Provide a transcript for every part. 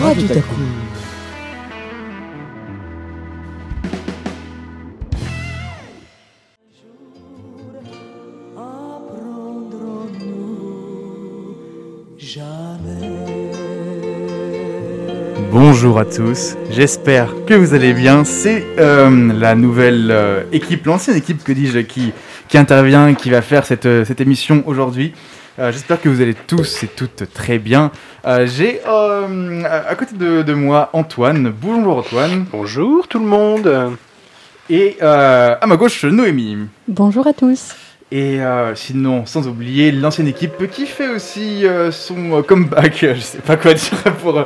Radio Taku. Bonjour à tous, j'espère que vous allez bien. C'est euh, la nouvelle euh, équipe, l'ancienne équipe que dis-je, qui, qui intervient, qui va faire cette, euh, cette émission aujourd'hui. Euh, j'espère que vous allez tous et toutes très bien. Euh, J'ai euh, à côté de, de moi Antoine. Bonjour Antoine. Bonjour tout le monde. Et euh, à ma gauche Noémie. Bonjour à tous. Et euh, sinon, sans oublier l'ancienne équipe qui fait aussi euh, son euh, comeback, je sais pas quoi dire pour,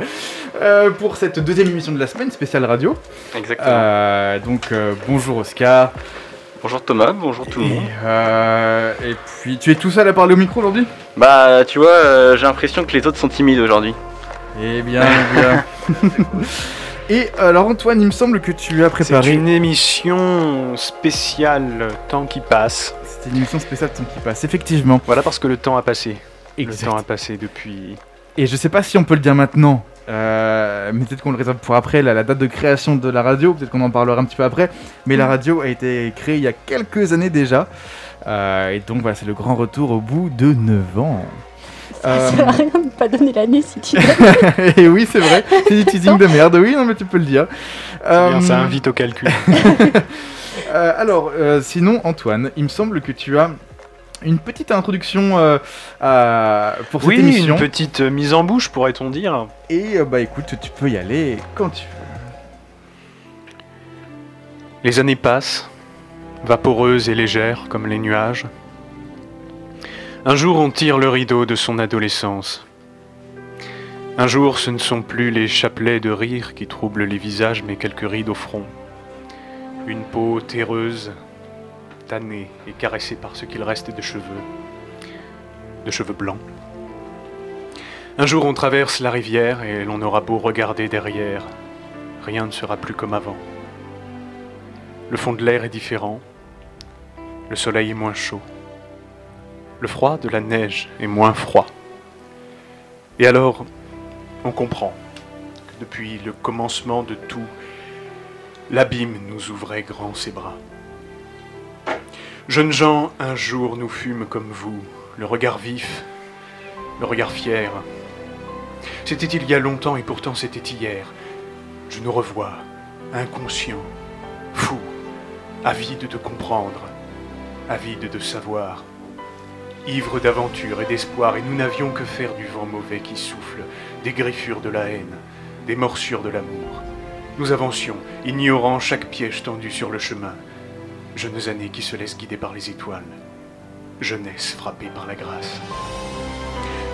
euh, pour cette deuxième émission de la semaine, spéciale radio. Exactement. Euh, donc euh, bonjour Oscar. Bonjour Thomas, bonjour tout le Et, monde. euh, et puis tu es tout seul à parler au micro aujourd'hui? Bah tu vois, euh, j'ai l'impression que les autres sont timides aujourd'hui. Eh bien, eh bien. Et alors Antoine, il me semble que tu as C'est préparé... une émission spéciale Temps qui passe. C'était une émission spéciale temps qui passe, effectivement. Voilà parce que le temps a passé. Exact. Le temps a passé depuis. Et je sais pas si on peut le dire maintenant, euh, mais peut-être qu'on le réserve pour après, la, la date de création de la radio, peut-être qu'on en parlera un petit peu après. Mais la radio a été créée il y a quelques années déjà. Euh, et donc voilà, c'est le grand retour au bout de 9 ans. Ça Euh, sert à rien de pas donner l'année si tu veux. et oui, c'est vrai, c'est du teasing de merde, oui, non mais tu peux le dire. C'est bien, Euh, ça invite au calcul. Euh, alors, euh, sinon, Antoine, il me semble que tu as une petite introduction euh, à- pour cette oui, émission. une petite mise en bouche pourrait-on dire. Et euh, bah écoute, tu peux y aller quand tu veux. Les années passent, vaporeuses et légères comme les nuages. Un jour on tire le rideau de son adolescence. Un jour ce ne sont plus les chapelets de rire qui troublent les visages mais quelques rides au front. Une peau terreuse, et caressée par ce qu'il reste de cheveux. De cheveux blancs. Un jour on traverse la rivière et l'on aura beau regarder derrière, rien ne sera plus comme avant. Le fond de l'air est différent. Le soleil est moins chaud. Le froid de la neige est moins froid. Et alors, on comprend que depuis le commencement de tout, l'abîme nous ouvrait grand ses bras. Jeunes gens, un jour nous fûmes comme vous, le regard vif, le regard fier. C'était il y a longtemps et pourtant c'était hier. Je nous revois, inconscient, fou, avide de comprendre, avide de savoir, ivre d'aventure et d'espoir, et nous n'avions que faire du vent mauvais qui souffle, des griffures de la haine, des morsures de l'amour. Nous avancions, ignorant chaque piège tendu sur le chemin, jeunes années qui se laissent guider par les étoiles, jeunesse frappée par la grâce.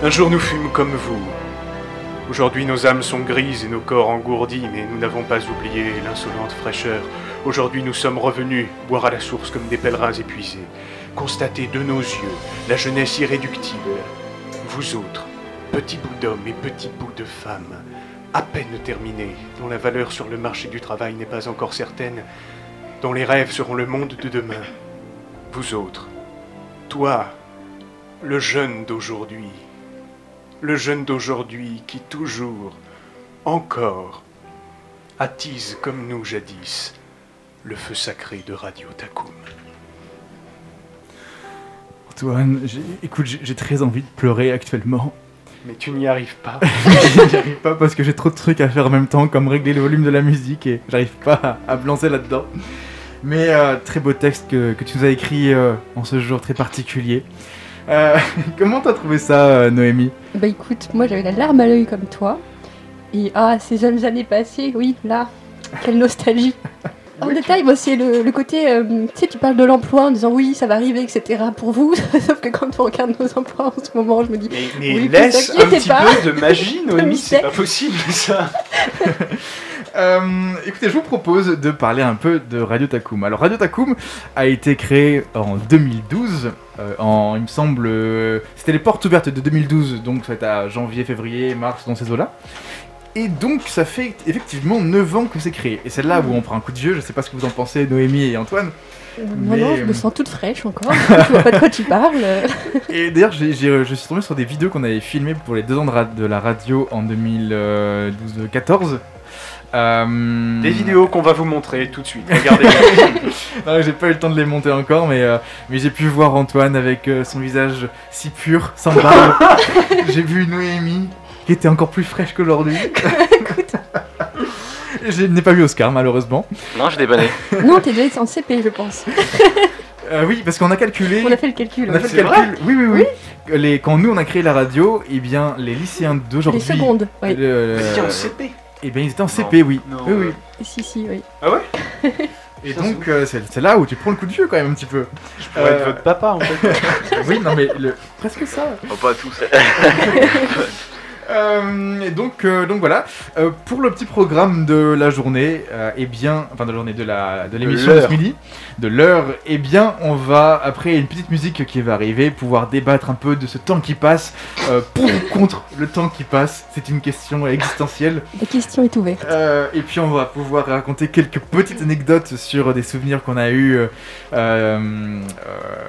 Un jour nous fûmes comme vous. Aujourd'hui nos âmes sont grises et nos corps engourdis, mais nous n'avons pas oublié l'insolente fraîcheur Aujourd'hui, nous sommes revenus boire à la source comme des pèlerins épuisés, constater de nos yeux la jeunesse irréductible. Vous autres, petits bouts d'hommes et petits bouts de femmes, à peine terminés, dont la valeur sur le marché du travail n'est pas encore certaine, dont les rêves seront le monde de demain. Vous autres, toi, le jeune d'aujourd'hui, le jeune d'aujourd'hui qui toujours, encore, attise comme nous jadis le feu sacré de Radio Takum. Antoine, écoute, j'ai très envie de pleurer actuellement. Mais tu n'y arrives pas. J'y arrive pas parce que j'ai trop de trucs à faire en même temps, comme régler le volume de la musique et j'arrive pas à, à me lancer là-dedans. Mais euh, très beau texte que, que tu nous as écrit euh, en ce jour très particulier. Euh, comment t'as trouvé ça, euh, Noémie? Bah écoute, moi j'avais la larme à l'œil comme toi. Et ah, ces jeunes années passées, oui, là, quelle nostalgie. En détail, moi c'est le, le côté, euh, tu sais, tu parles de l'emploi en disant oui, ça va arriver, etc. pour vous. Sauf que quand on regarde nos emplois en ce moment, je me dis, Mais, mais Oui, laisse un petit pas. peu de magie, Noémie, c'est pas possible ça. Euh, écoutez, je vous propose de parler un peu de Radio Takum. Alors, Radio Takum a été créé en 2012. euh, en, il me semble, euh, c'était les portes ouvertes de 2012, donc ça va être à janvier, février, mars, dans ces eaux-là. Et donc, ça fait effectivement 9 ans que c'est créé. Et c'est là où on prend un coup de vieux. Je sais pas ce que vous en pensez, Noémie et Antoine. Moi non, Mais, je euh, me sens toute fraîche encore. je vois pas de quoi tu parles. Et d'ailleurs, j'ai- j'ai- je suis tombé sur des vidéos qu'on avait filmées pour les deux ans de, ra- de la radio en 2012-14. Euh, Des vidéos qu'on va vous montrer tout de suite. Regardez. Non, j'ai pas eu le temps de les monter encore, mais, euh, mais j'ai pu voir Antoine avec euh, son visage si pur, sans barbe. j'ai vu Noémie, qui était encore plus fraîche qu'aujourd'hui. Et Je n'ai pas vu Oscar, malheureusement. Non, j'ai des bonnets. non, t'es déjà en CP, je pense. Euh, oui, parce qu'on a calculé. On a fait le calcul. on a fait C'est le calcul. Oui, oui, oui. Les, quand nous on a créé la radio, eh bien les lycéens Les d'aujourd'hui. secondes, oui. euh, C'était en CP. eh bien ils étaient en CP, oui. Non, oui, oui. euh, Si, si, oui. Ah ouais Et donc euh, c'est c'est là où tu prends le coup de vieux quand même un petit peu. Je pourrais Euh, être votre papa en fait. oui, non mais le- presque ça. Oh, pas tous. Euh, et donc, euh, donc voilà, Euh, pour le petit programme de la journée, euh, eh bien, enfin de la journée de la de l'émission de, l'heure. ce midi, de l'heure, eh bien, on va après une petite musique qui va arriver, pouvoir débattre un peu de ce temps qui passe, euh, pour ou contre le temps qui passe. C'est une question existentielle. La question est ouverte. Euh, et puis on va pouvoir raconter quelques petites anecdotes sur des souvenirs qu'on a eu, euh, euh,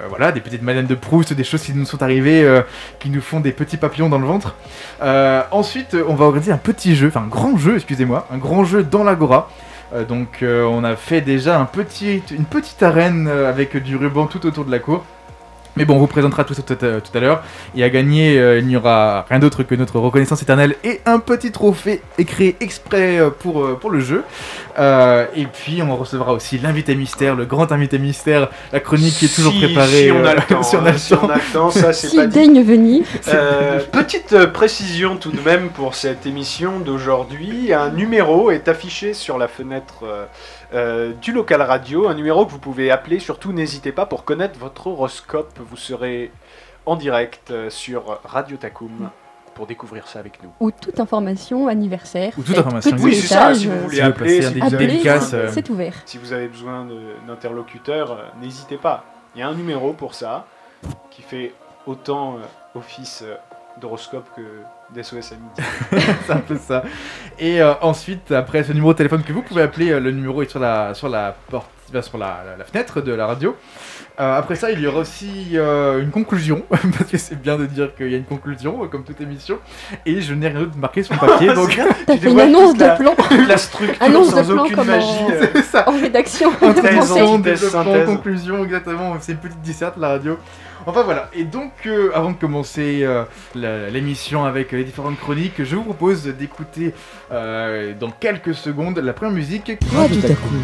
voilà, des petites Madeleines de Proust, des choses qui nous sont arrivées, euh, qui nous font des petits papillons dans le ventre. Euh, ensuite, on va organiser un petit jeu, enfin un grand jeu, excusez-moi, un grand jeu dans l'agora. Euh, donc euh, on a fait déjà une petite arène euh, avec du ruban tout autour de la cour. Mais bon, on vous présentera tout ça tout à, tout à l'heure. Et à gagner, euh, il n'y aura rien d'autre que notre reconnaissance éternelle et un petit trophée écrit exprès euh, pour, euh, pour le jeu. Euh, et puis, on recevra aussi l'invité mystère, le grand invité mystère, la chronique qui est toujours Si- préparée. Si on a le temps. si on a le si on temps. a le temps, ça c'est pas dit. venir, Euh, petite précision tout de même pour cette émission d'aujourd'hui. Un numéro est affiché sur la fenêtre euh, du local radio. Un numéro que vous pouvez appeler. Surtout, n'hésitez pas pour connaître votre horoscope. Vous serez en direct euh, sur Radio Takum pour découvrir ça avec nous. ou toute information, anniversaire. Ou toute fête, information, Oui, c'est ça. Si vous euh, voulez si appeler, si euh, c'est ouvert. si vous avez besoin d'interlocuteurs, n'hésitez pas. Il y a un numéro pour ça qui fait autant office d'horoscope que d'SOS Amitié. c'est un peu ça. Et euh, ensuite, après ce numéro de téléphone que vous pouvez appeler, euh, le numéro est sur la, sur la porte, sur la, la- la fenêtre de la radio. Euh, après ça, il y aura aussi euh, une conclusion, parce que c'est bien de dire qu'il y a une conclusion, comme toute émission. Et je n'ai rien d'autre marqué sur le papier, donc T'as Tu fait une annonce la- de plan la structure Annonce de sans plan aucune comme en- magie. c'est ça. en rédaction. Développement, synthèse. conclusion, exactement. C'est une petite disserte, la radio. Enfin voilà. Et donc, euh, avant de commencer euh, la- l'émission avec les différentes chroniques, je vous propose d'écouter euh, dans quelques secondes la première musique. Takum.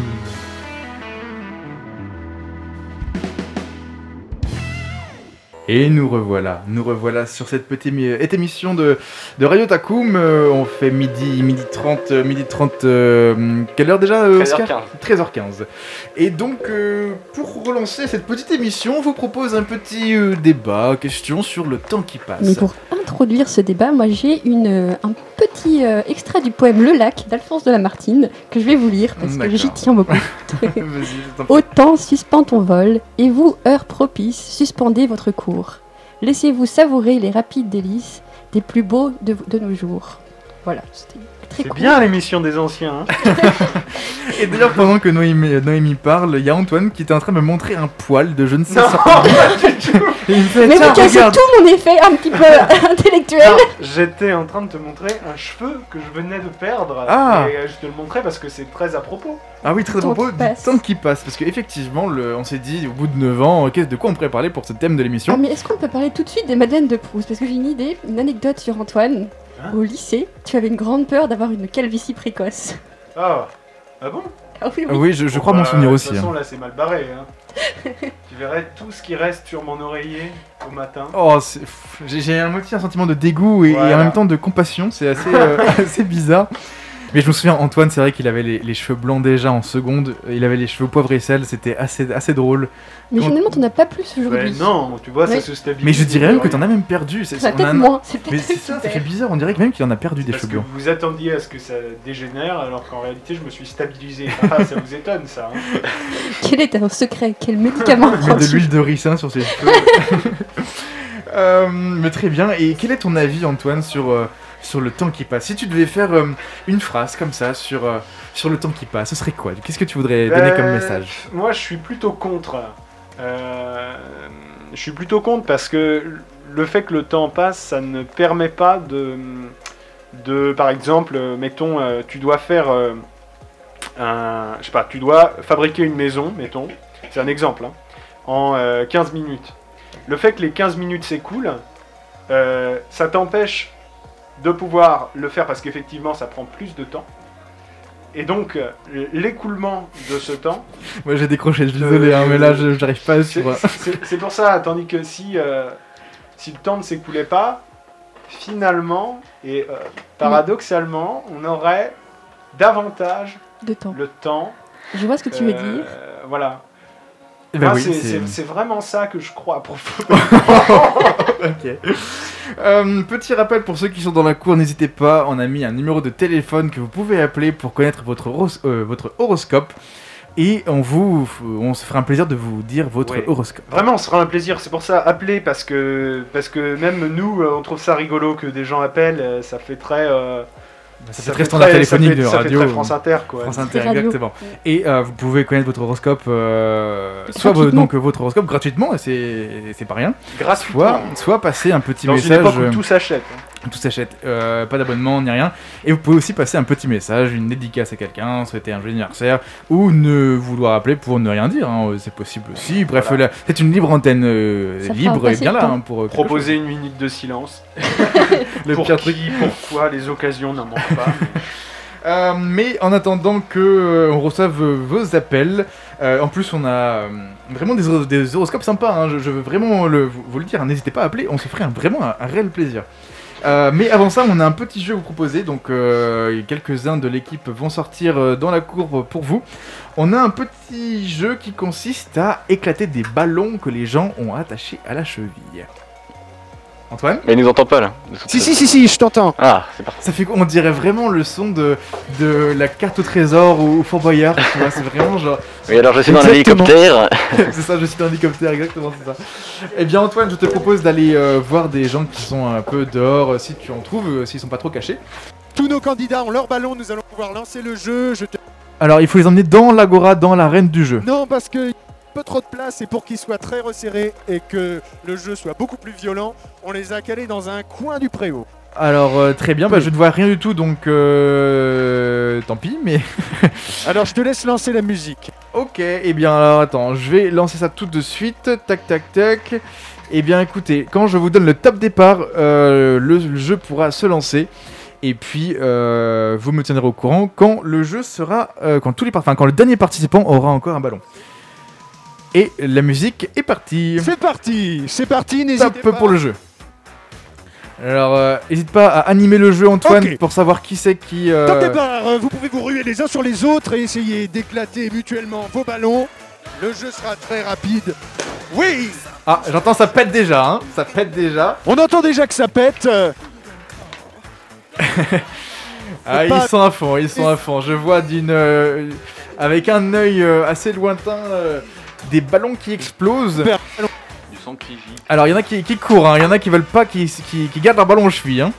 Et nous revoilà, nous revoilà sur cette petite émission de, de Radio Takum. Euh, on fait midi, midi 30, euh, midi 30, euh, quelle heure déjà euh, Oscar 13h15. 13h15. Et donc, euh, pour relancer cette petite émission, on vous propose un petit euh, débat, question sur le temps qui passe. Mais pour introduire ce débat, moi j'ai une, un petit euh, extrait du poème Le Lac d'Alphonse de Lamartine que je vais vous lire parce que j'y tiens beaucoup. Vas-y, je t'en prie. Autant suspend ton vol, et vous, heure propice, suspendez votre cours. Laissez-vous savourer les rapides délices des plus beaux de, nos jours. Voilà, c'était C'est court. bien l'émission des anciens. hein. Et d'ailleurs, pendant que Noémie, Noémie parle, il y a Antoine qui était en train de me montrer un poil de je ne sais Non, pas. Il me fait Mais vous cassez regarde. tout mon effet un petit peu intellectuel. Non, J'étais en train de te montrer un cheveu que je venais de perdre. Ah. Et euh, je te le montrais parce que c'est très à propos. Ah oui, très à propos du passe. temps qui passe. Parce qu'effectivement, on s'est dit, au bout de 9 ans, qu'est-ce de quoi on pourrait parler pour ce thème de Ah, l'émission mais est-ce qu'on peut parler tout de suite des Madeleines de Proust? Parce que j'ai une idée, une anecdote sur Antoine. Hein Au lycée, tu avais une grande peur d'avoir une calvitie précoce. Ah, ah bon? Ah oui, Ah oui. Oui, je, crois bah, m'en souvenir De aussi. toute hein. façon, là, c'est mal barré. Hein. tu verrais tout ce qui reste sur mon oreiller au matin. Oh, j'ai un moitié un sentiment de dégoût et, en même temps de compassion, c'est assez, euh, assez bizarre. Mais je me souviens, Antoine, c'est vrai qu'il avait les, les cheveux blancs déjà en seconde, il avait les cheveux poivre et sel, c'était assez, assez drôle. Mais Quand- finalement, t'en as pas plus aujourd'hui. Non, tu vois, ça se stabilise. Mais je dirais même que t'en as même perdu. c'est- Ça on a peut-être un- moins, c'est peut-être ça, ça super. fait bizarre, on dirait que même qu'il en a perdu des Parce cheveux que blancs. vous attendiez à ce que ça dégénère, alors qu'en réalité, je me suis stabilisé. Ah, ça vous étonne, ça. hein. Quel est un secret? Quel médicament Il met de l'huile de ricin sur ses cheveux. Euh, mais très bien, et quel est ton avis, Antoine, sur, euh, sur le temps qui passe. Si tu devais faire euh, une phrase comme ça sur, euh, sur le temps qui passe, ce serait quoi? Qu'est-ce que tu voudrais donner comme Euh, message? Moi, je suis plutôt contre. Euh, je suis plutôt contre parce que le fait que le temps passe, ça ne permet pas de, de par exemple, mettons, tu dois faire un, je sais pas, tu dois fabriquer une maison, mettons, c'est un exemple, hein, en euh, 15 minutes. Le fait que les 15 minutes s'écoulent, ça t'empêche de pouvoir le faire parce qu'effectivement, ça prend plus de temps. Et donc, euh, l'écoulement de ce temps, Moi j'ai décroché, je suis désolé, hein, mais là je- j'arrive pas à c'est- suivre. c'est pour ça, tandis que si, euh, si le temps ne s'écoulait pas, finalement, et euh, paradoxalement, on aurait davantage De temps. le temps. Je vois ce que tu veux euh, dire. Voilà. Eh ben oui, c'est vraiment ça que je crois profondément. Ok. Euh, petit rappel pour ceux qui sont dans la cour, n'hésitez pas, on a mis un numéro de téléphone que vous pouvez appeler pour connaître votre, horos- euh, votre horoscope. Et on, vous, on se fera un plaisir de vous dire votre Ouais. horoscope. Vraiment, ce sera un plaisir. C'est pour ça, appelez, parce que, parce que même nous, euh, on trouve ça rigolo que des gens appellent. Ça fait très. euh, Ça, fait fait très standard téléphonique fait- de ça fait radio. très France Inter, quoi. France C'est Inter, radio. exactement. Et euh, vous pouvez connaître votre horoscope, euh, soit donc votre horoscope gratuitement, et c'est c'est pas rien, Gratuitement. soit, soit passer un petit Dans une message. époque où euh, tout s'achète. hein. Tout s'achète, euh, pas d'abonnement ni rien. Et vous pouvez aussi passer un petit message, une dédicace à quelqu'un, souhaiter un joyeux anniversaire, ou ne vouloir appeler pour ne rien dire, hein, c'est possible aussi. Bref, Voilà. c'est une libre antenne euh, libre et bien là hein, pour Proposer une minute de silence. le pour pire qui, truc. pourquoi, les occasions n'en manquent pas. Euh, mais en attendant que euh, on reçoive euh, vos appels, euh, en plus on a euh, vraiment des, horo- des horoscopes sympas. hein, je, je veux vraiment le, vous, vous le dire. hein, N'hésitez pas à appeler, on se ferait un- vraiment un, un réel plaisir. Euh, mais avant ça, on a un petit jeu à vous proposer. Donc, euh, quelques-uns de l'équipe vont sortir euh, dans la courbe pour vous. On a un petit jeu qui consiste à éclater des ballons que les gens ont attachés à la cheville. Antoine Mais il nous entend pas là. Si, si, si, si, je t'entends. Ah, c'est parti. Ça fait quoi On dirait vraiment le son de, de la carte au trésor ou au Fort Boyard. tu vois, c'est vraiment genre. Oui, alors je suis dans l'hélicoptère. c'est ça, je suis dans l'hélicoptère, exactement, c'est ça. Eh bien, Antoine, je te propose d'aller euh, voir des gens qui sont un peu dehors, euh, si tu en trouves, euh, s'ils sont pas trop cachés. Tous nos candidats ont leur ballon, nous allons pouvoir lancer le jeu. Je te... Alors, il faut les emmener dans l'agora, dans l'arène du jeu. Non, parce que peu trop de place et pour qu'ils soient très resserrés et que le jeu soit beaucoup plus violent, on les a calés dans un coin du préau. Alors, euh, très bien, bah, je ne vois rien du tout, donc euh, tant pis, mais. Alors je te laisse lancer la musique. Ok, eh bien alors attends, je vais lancer ça tout de suite. Tac, tac, tac. Eh bien écoutez, quand je vous donne le top départ, euh, le, le jeu pourra se lancer. Et puis vous me tiendrez au courant quand le jeu sera, quand tous les, enfin, quand le dernier participant aura encore un ballon. Et la musique est partie. C'est parti, c'est parti, n'hésitez Top pas. pour le jeu. Alors, euh, n'hésite pas à animer le jeu, Antoine, pour savoir qui c'est qui. euh, Top départ, vous pouvez vous ruer les uns sur les autres et essayer d'éclater mutuellement vos ballons. Le jeu sera très rapide. Oui Ah, j'entends ça pète déjà, hein. Ça pète déjà. On entend déjà que ça pète. Ah, pas- ils sont à fond, ils sont à fond. Je vois d'une. euh, avec un œil euh, assez lointain des ballons qui explosent. Du sang qui vit. Alors, il y en a qui, qui courent, hein, il y en a qui veulent pas, qui, qui, qui gardent leur ballon aux chevilles. hein.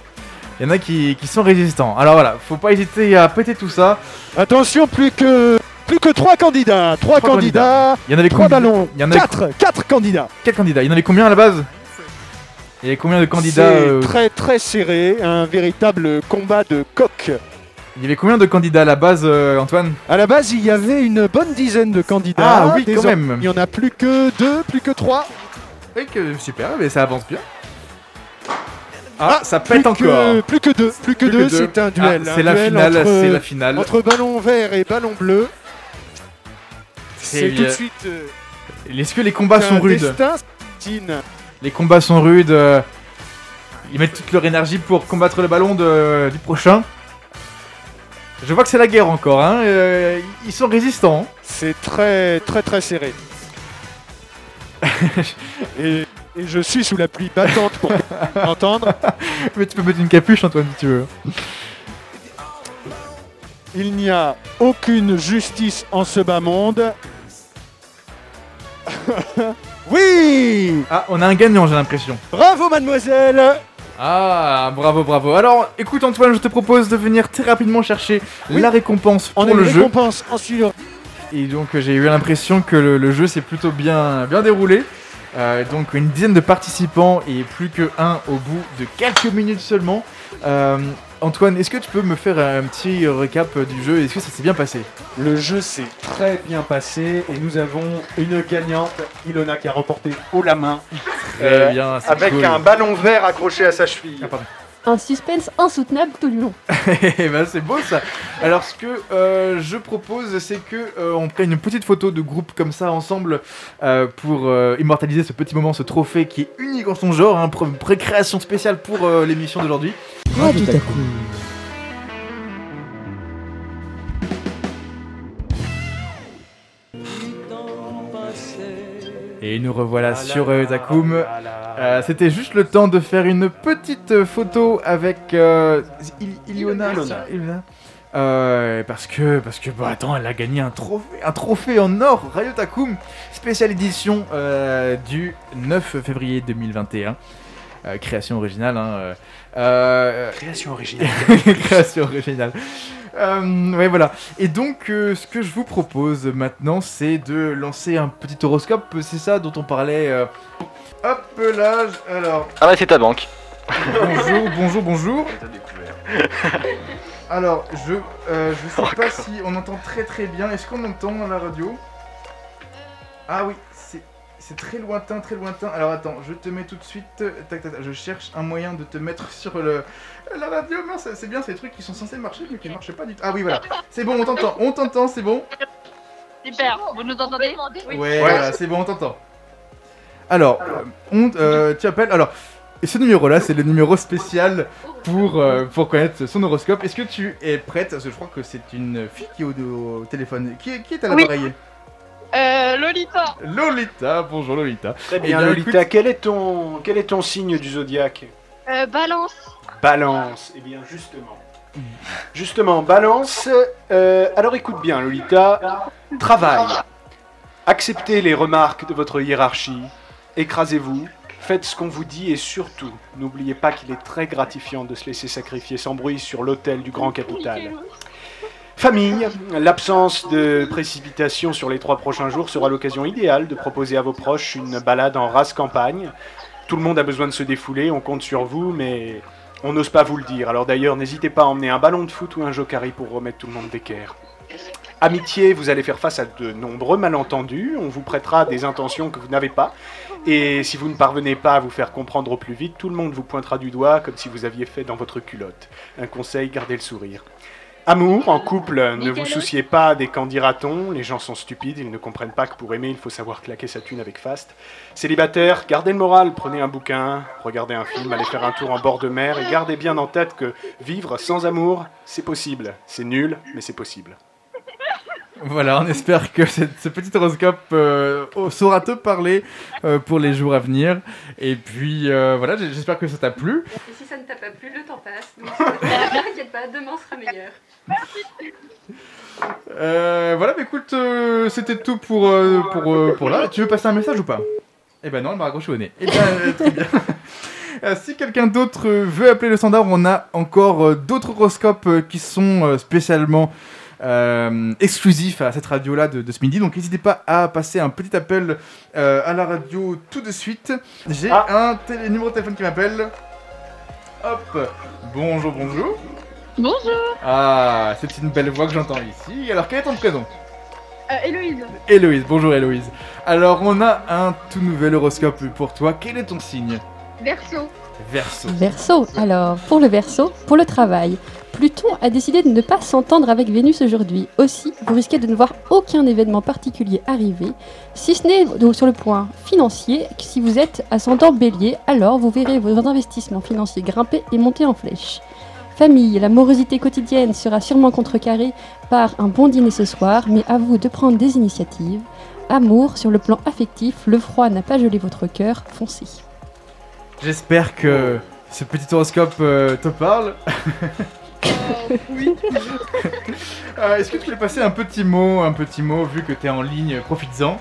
Il y en a qui, qui sont résistants. Alors voilà, faut pas hésiter à péter tout ça. Attention, plus que plus que trois candidats. Trois, Trois candidats, Il y en avait trois combien? ballons. Il y en avait Quatre, quatre candidats. quatre candidats. Il y en avait combien à la base? Il y avait combien de candidats C'est euh, très très serré, un véritable combat de coq. Il y avait combien de candidats à la base, euh, Antoine? À la base, il y avait une bonne dizaine de candidats. Ah oui, quand même. Il y en a plus que deux, plus que trois. Oui, que- super, mais ça avance bien. Ah, ça Plus pète que, encore. plus que deux, plus que Plus que deux, deux. c'est un Ah, duel. c'est la finale, c'est la finale. entre ballon vert et ballon bleu. C'est tout de suite euh, Est-ce que les combats sont rudes destin. Les combats sont rudes. euh, Ils mettent toute leur énergie pour combattre le ballon de- du prochain. Je vois que c'est la guerre encore. Hein. euh, ils sont résistants. C'est très très très serré. et, et je suis sous la pluie battante pour entendre. Mais tu peux mettre une capuche, Antoine, si tu veux. Il n'y a aucune justice en ce bas monde. oui Ah, on a un gagnant, j'ai l'impression. Bravo mademoiselle Ah, bravo, bravo. Alors, écoute Antoine, je te propose de venir très rapidement chercher Oui. la récompense pour On le jeu. récompense en suivant. Et donc euh, j'ai eu l'impression que le, le jeu s'est plutôt bien, bien déroulé. Euh, donc une dizaine de participants et plus que un au bout de quelques minutes seulement. Euh, Antoine, est-ce que tu peux me faire un petit récap du jeu? Est-ce que ça s'est bien passé? Le jeu s'est très bien passé et nous avons une gagnante, Ilona, qui a remporté haut la main. Très Euh, bien, c'est Avec cool. un ballon vert accroché à sa cheville. Ah, pardon. Un suspense insoutenable tout le long. Eh ben, c'est beau ça. Alors ce que euh, je propose, c'est que euh, on prenne une petite photo de groupe comme ça ensemble euh, pour euh, immortaliser ce petit moment, ce trophée qui est unique en son genre, hein, pré- pré-création spéciale pour euh, l'émission d'aujourd'hui. Et nous revoilà sur euh, Zakum. Euh, C'était juste le temps de faire une petite euh, photo avec euh, Il- Iliona. Ilona. ça Ilona Euh, parce que, parce que, bah attends, elle a gagné un trophée, un trophée en or, Rayo Takum, spéciale édition euh, du 9 février 2021. Euh, création originale, hein, euh, euh, Création originale. création originale. Euh, ouais, voilà. Et donc, euh, ce que je vous propose maintenant, c'est de lancer un petit horoscope. C'est ça dont on parlait. euh. Hop là, alors. Ah ouais, c'est ta banque. Bonjour, bonjour, bonjour. Alors, je, euh, je sais pas Encore. si on entend très très bien. Est-ce qu'on entend à la radio? Ah oui, c'est très lointain, très lointain. Alors attends, je te mets tout de suite. euh, Tac, tac, tac, je cherche un moyen de te mettre sur le la radio. Mince, c'est bien ces trucs qui sont censés marcher mais qui marchent pas du tout. Ah oui, voilà. C'est bon, on t'entend, on t'entend, c'est bon. Super, vous nous entendez? Ouais, voilà, c'est bon, on t'entend. Alors, euh, on, euh, tu appelles. Alors, et ce numéro-là, c'est le numéro spécial pour, euh, pour connaître son horoscope. Est-ce que tu es prête? Parce que je crois que c'est une fille qui est au, au téléphone. Qui, est- qui est à Oui. Euh, Lolita Lolita, bonjour Lolita. Très Eh bien, bien, Lolita, écoute- quel, est ton, quel est ton signe du zodiaque euh, Balance Balance. Eh bien, justement. Justement, balance. euh, alors écoute bien, Lolita. Travail. Acceptez les remarques de votre hiérarchie. Écrasez-vous. Faites ce qu'on vous dit et surtout, n'oubliez pas qu'il est très gratifiant de se laisser sacrifier sans bruit sur l'autel du grand capital. Famille, l'absence de précipitation sur les trois prochains jours sera l'occasion idéale de proposer à vos proches une balade en race campagne. Tout le monde a besoin de se défouler, on compte sur vous, mais on n'ose pas vous le dire. Alors d'ailleurs, n'hésitez pas à emmener un ballon de foot ou un jokari pour remettre tout le monde d'équerre. Amitié, vous allez faire face à de nombreux malentendus, on vous prêtera des intentions que vous n'avez pas, et si vous ne parvenez pas à vous faire comprendre au plus vite, tout le monde vous pointera du doigt comme si vous aviez fait dans votre culotte. Un conseil, gardez le sourire. Amour, en couple, ne vous souciez pas des qu'en dira-t-on, les gens sont stupides, ils ne comprennent pas que pour aimer, il faut savoir claquer sa thune avec faste. Célibataire, gardez le moral, prenez un bouquin, regardez un film, allez faire un tour en bord de mer, et gardez bien en tête que vivre sans amour, c'est possible. C'est nul, mais c'est possible. Voilà, on espère que cette- ce petit horoscope euh, saura te parler euh, pour les jours à venir. Et puis euh, voilà, j'espère que ça t'a plu. Et si ça ne t'a pas plu, le temps passe. Donc t'inquiète pas, demain sera meilleur. Euh, voilà, bah écoute, euh, c'était tout pour, euh, pour, euh, pour là. Tu veux passer un message ou pas? Eh ben non, elle m'a raccroché au nez. Eh euh, très bien. Si quelqu'un d'autre veut appeler le standard, on a encore d'autres horoscopes qui sont spécialement euh, exclusifs à cette radio-là de, de ce midi. Donc n'hésitez pas à passer un petit appel euh, à la radio tout de suite. J'ai Ah. un télé- numéro de téléphone qui m'appelle. Hop, bonjour, bonjour. Bonjour Ah, c'est une belle voix que j'entends ici. Alors, quel est ton prénom? Euh, Héloïse Héloïse, bonjour Héloïse. Alors, on a un tout nouvel horoscope pour toi. Quel est ton signe? Verseau Verseau. Verseau, alors pour le Verseau, pour le travail, Pluton a décidé de ne pas s'entendre avec Vénus aujourd'hui. Aussi, vous risquez de ne voir aucun événement particulier arriver, si ce n'est donc sur le point financier. Si vous êtes ascendant bélier, alors vous verrez vos investissements financiers grimper et monter en flèche. Famille, la morosité quotidienne sera sûrement contrecarrée par un bon dîner ce soir, mais à vous de prendre des initiatives. Amour, sur le plan affectif, le froid n'a pas gelé votre cœur, foncez. J'espère que ce petit horoscope euh, te parle. Oui Euh, Est-ce que tu voulais passer un petit mot, un petit mot, vu que tu es en ligne, profites-en.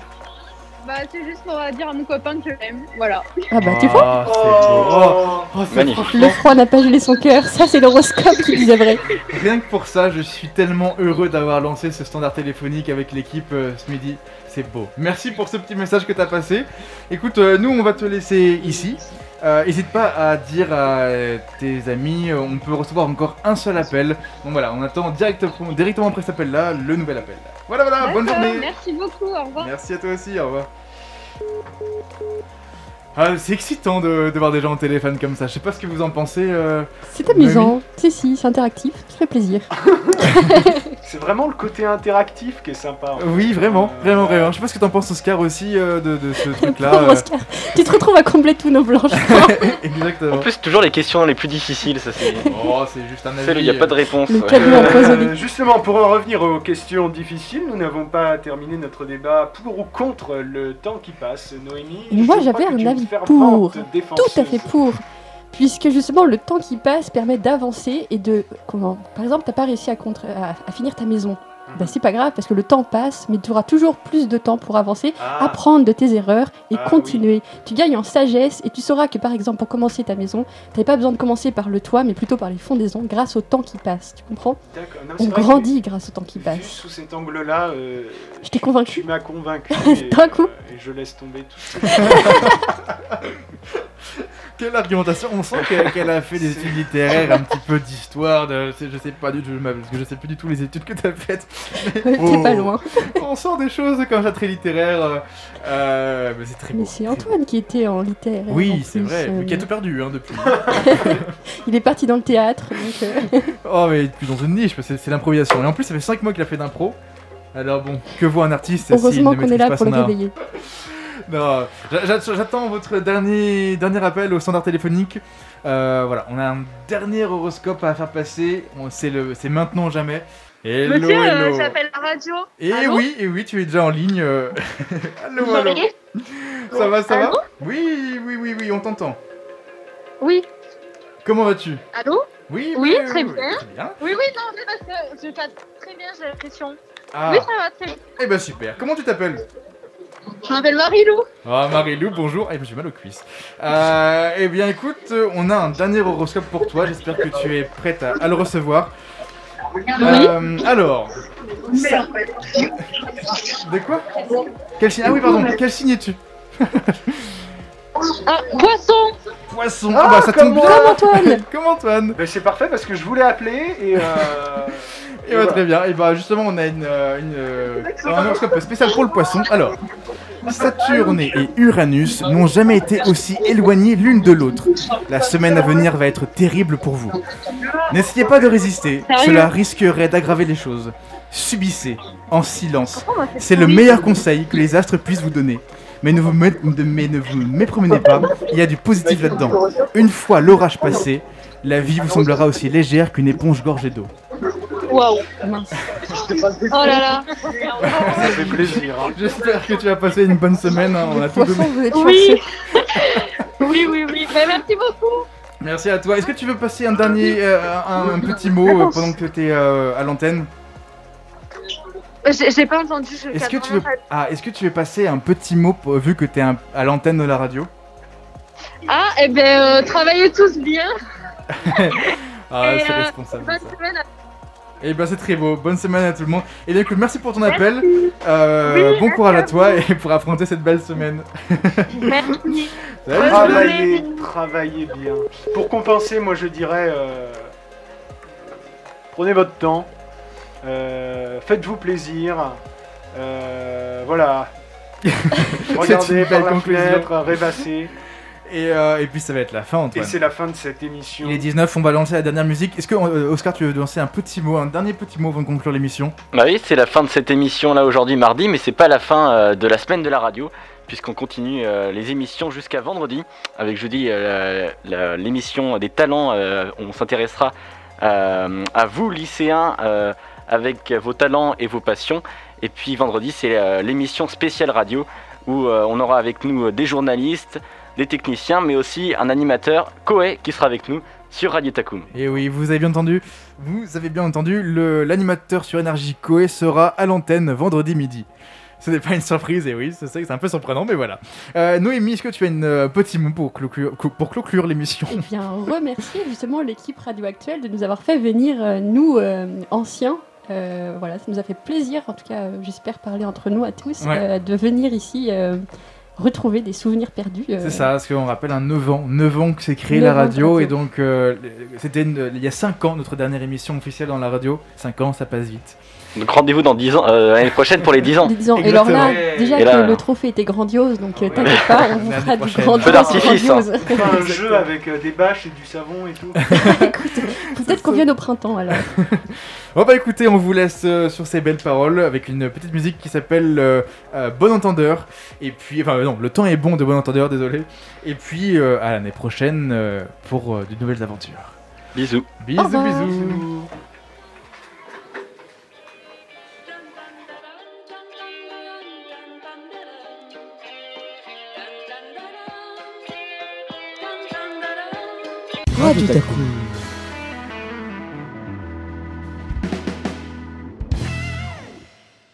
Bah, c'est juste pour euh, dire à mon copain que je l'aime. Voilà. Ah bah tu vois, Oh. Oh, oh, Magnifique. le froid n'a pas gelé son cœur. Ça, c'est l'horoscope qui disait vrai. Rien que pour ça, je suis tellement heureux d'avoir lancé ce standard téléphonique avec l'équipe euh, ce midi. C'est beau. Merci pour ce petit message que tu as passé. Écoute, euh, nous, on va te laisser ici. Euh, N'hésite pas à dire à euh, tes amis, euh, on peut recevoir encore un seul appel. Donc voilà, on attend directement, directement après cet appel-là, le nouvel appel. Voilà, voilà, bonne journée. Merci beaucoup, au revoir. Merci à toi aussi, au revoir. Ah, c'est excitant de, de voir des gens au téléphone comme ça. Je sais pas ce que vous en pensez. euh. C'est amusant. Si, si, c'est interactif. Ça fait plaisir. C'est vraiment le côté interactif qui est sympa. en fait. Oui, vraiment, Euh, vraiment, vraiment. Je sais pas ce que t'en penses, Oscar, aussi euh, de, de ce truc-là. Pauvre euh. Oscar. Tu te retrouves à combler tous nos blanches. Exactement. En plus, toujours les questions les plus difficiles, ça c'est. Oh, c'est juste un avis. Il n'y a pas de réponse. Le. Euh, justement, pour en revenir aux questions difficiles, nous n'avons pas terminé notre débat pour ou contre le temps qui passe. Noémie, Moi, j'avais un avis pour. défenseuse. Tout à fait pour. Puisque justement, le temps qui passe permet d'avancer et de. Comment Par exemple, t'as pas réussi à, contre- à, à finir ta maison. Bah, c'est pas grave parce que le temps passe, mais tu auras toujours plus de temps pour avancer, Ah, apprendre de tes erreurs et Ah, continuer. Tu gagnes en sagesse et tu sauras que par exemple, pour commencer ta maison, t'avais pas besoin de commencer par le toit, mais plutôt par les fondaisons grâce au temps qui passe. Tu comprends? Non, On grandit grâce au temps qui passe. sous cet angle-là, euh, Je t'ai convaincu. Tu m'as convaincu. D'un coup. euh, et je laisse tomber tout. Quelle argumentation On sent qu'elle a fait des études littéraires, un petit peu d'histoire, de, je sais pas du tout, parce que je sais plus du tout les études que t'as faites. T'es Oh. pas loin. On sent des choses comme ça très littéraires. euh, euh, mais c'est très beau. Mais c'est Antoine qui était en littéraire. Oui, c'est vrai, euh, mais qui a tout perdu hein, depuis. Il est parti dans le théâtre, donc euh, oh, mais plus dans une niche, parce que c'est l'improvisation. Et en plus, ça fait 5 mois qu'il a fait d'impro. Alors bon, que vaut un artiste heureusement qu'on est là pour le art réveiller. Non, j'a- j'a- j'attends votre dernier, dernier appel au standard téléphonique. Euh, voilà, on a un dernier horoscope à faire passer. C'est maintenant ou jamais. Hello, Monsieur, euh, hello. j'appelle la radio. Et Allô oui, et oui, tu es déjà en ligne. euh. allô, allô. Ça va, ça va? Oui, oui, oui, oui, on t'entend. Oui. Comment vas-tu? Allô? Oui, Oui, très bien. Très bien. Oui, oui, non, c'est parce que je capte très bien, j'ai l'impression. Ah, Oui, ça va très bien. eh ben super. Comment tu t'appelles? Je m'appelle Marilou. Ah, Marie-Lou, bonjour. Eh ben, j'ai mal aux cuisses. Euh, eh bien, écoute, euh, on a un dernier horoscope pour toi. J'espère que tu es prête à, à le recevoir. Euh, alors. ça- De quoi? Quel signe? Ah oui, pardon. Quel signe es-tu? Ah, poisson Poisson. Ah, Ah, bah ça tombe comme bien. Comme Antoine Comme Antoine? Ben, c'est parfait parce que je voulais appeler et. Euh... Et bah, très bien. Et bah justement, on a une, une, euh, un horoscope spécial pour le poisson. Alors, Saturne et Uranus n'ont jamais été aussi éloignés l'une de l'autre. La semaine à venir va être terrible pour vous. N'essayez pas de résister, cela risquerait d'aggraver les choses. Subissez, en silence. C'est le meilleur conseil que les astres puissent vous donner. Mais ne vous, mé- mais ne vous mépromenez pas, il y a du positif là-dedans. Une fois l'orage passé, la vie vous semblera aussi légère qu'une éponge gorgée d'eau. Waouh Mince. Oh là là Ça fait plaisir. hein. J'espère que tu as passé une bonne semaine, hein, on a tout donné. Oui. Oui, oui, oui. Ben, merci beaucoup Merci à toi. Est-ce que tu veux passer un dernier, euh, un, un petit mot euh, pendant que tu es à l'antenne? J'ai pas entendu. Est-ce que tu veux, ah, est-ce que tu veux passer un petit mot pour- vu que tu es à l'antenne de la radio? Ah, eh ben, euh, travaillez tous bien. Ah, c'est euh, responsable. Bonne ça. semaine à Eh ben c'est très beau. Bonne semaine à tout le monde. Et bien écoute, merci pour ton appel. Euh, Oui, bon courage à à toi et pour affronter cette belle semaine. Merci. Travaillez, travaillez bien. Pour compenser, moi je dirais, euh, prenez votre temps, euh, faites-vous plaisir, euh, voilà. Regardez par belle la conclusion. fenêtre, rêvassez. Et, euh, et puis ça va être la fin, Et Antoine. c'est la fin de cette émission. Il est 19, on va lancer la dernière musique. Est-ce que euh, Oscar, tu veux lancer un petit mot, un dernier petit mot avant de conclure l'émission? Bah oui, c'est la fin de cette émission là aujourd'hui mardi, mais c'est pas la fin euh, de la semaine de la radio, puisqu'on continue euh, les émissions jusqu'à vendredi. Avec jeudi, euh, l'émission des talents, euh, on s'intéressera euh, à vous lycéens euh, avec vos talents et vos passions. Et puis vendredi, c'est euh, l'émission spéciale radio où euh, on aura avec nous des journalistes, des techniciens, mais aussi un animateur, Koé, qui sera avec nous sur Radio Takum. Et oui, vous avez bien entendu, vous avez bien entendu, l'animateur sur Énergie Coé sera à l'antenne vendredi midi. Ce n'est pas une surprise, et oui, c'est ça, c'est un peu surprenant, mais voilà. Euh, Noémie, est-ce que tu as un euh, petit mot pour conclure, pour l'émission Eh bien, remercier justement l'équipe Radio Actuelle de nous avoir fait venir, euh, nous, euh, anciens. Euh, voilà, ça nous a fait plaisir, en tout cas, euh, j'espère parler entre nous à tous, Ouais. euh, de venir ici euh, retrouver des souvenirs perdus. euh, C'est ça, parce qu'on rappelle un 9 ans, 9 ans que c'est créé 9 la radio, radio. et donc euh, c'était il y a 5 ans notre dernière émission officielle dans la radio. 5 ans, ça passe vite. Donc rendez-vous dans 10 ans, euh, l'année prochaine pour les 10 ans. des dix ans. Et alors là, déjà que là- le trophée était grandiose, donc euh, t'inquiète pas, on vous fera du grandiose. Feu d'artifice, hein. un jeu avec euh, des bâches et du savon et tout. Écoute, peut-être qu'on vienne au printemps alors. Bon bah écoutez, on vous laisse euh, sur ces belles paroles avec une petite musique qui s'appelle euh, euh, Bon Entendeur. Et puis, enfin non, le temps est bon de Bon Entendeur, désolé. Et puis euh, à l'année prochaine euh, pour euh, de nouvelles aventures. Bisous. Bisous, bisous.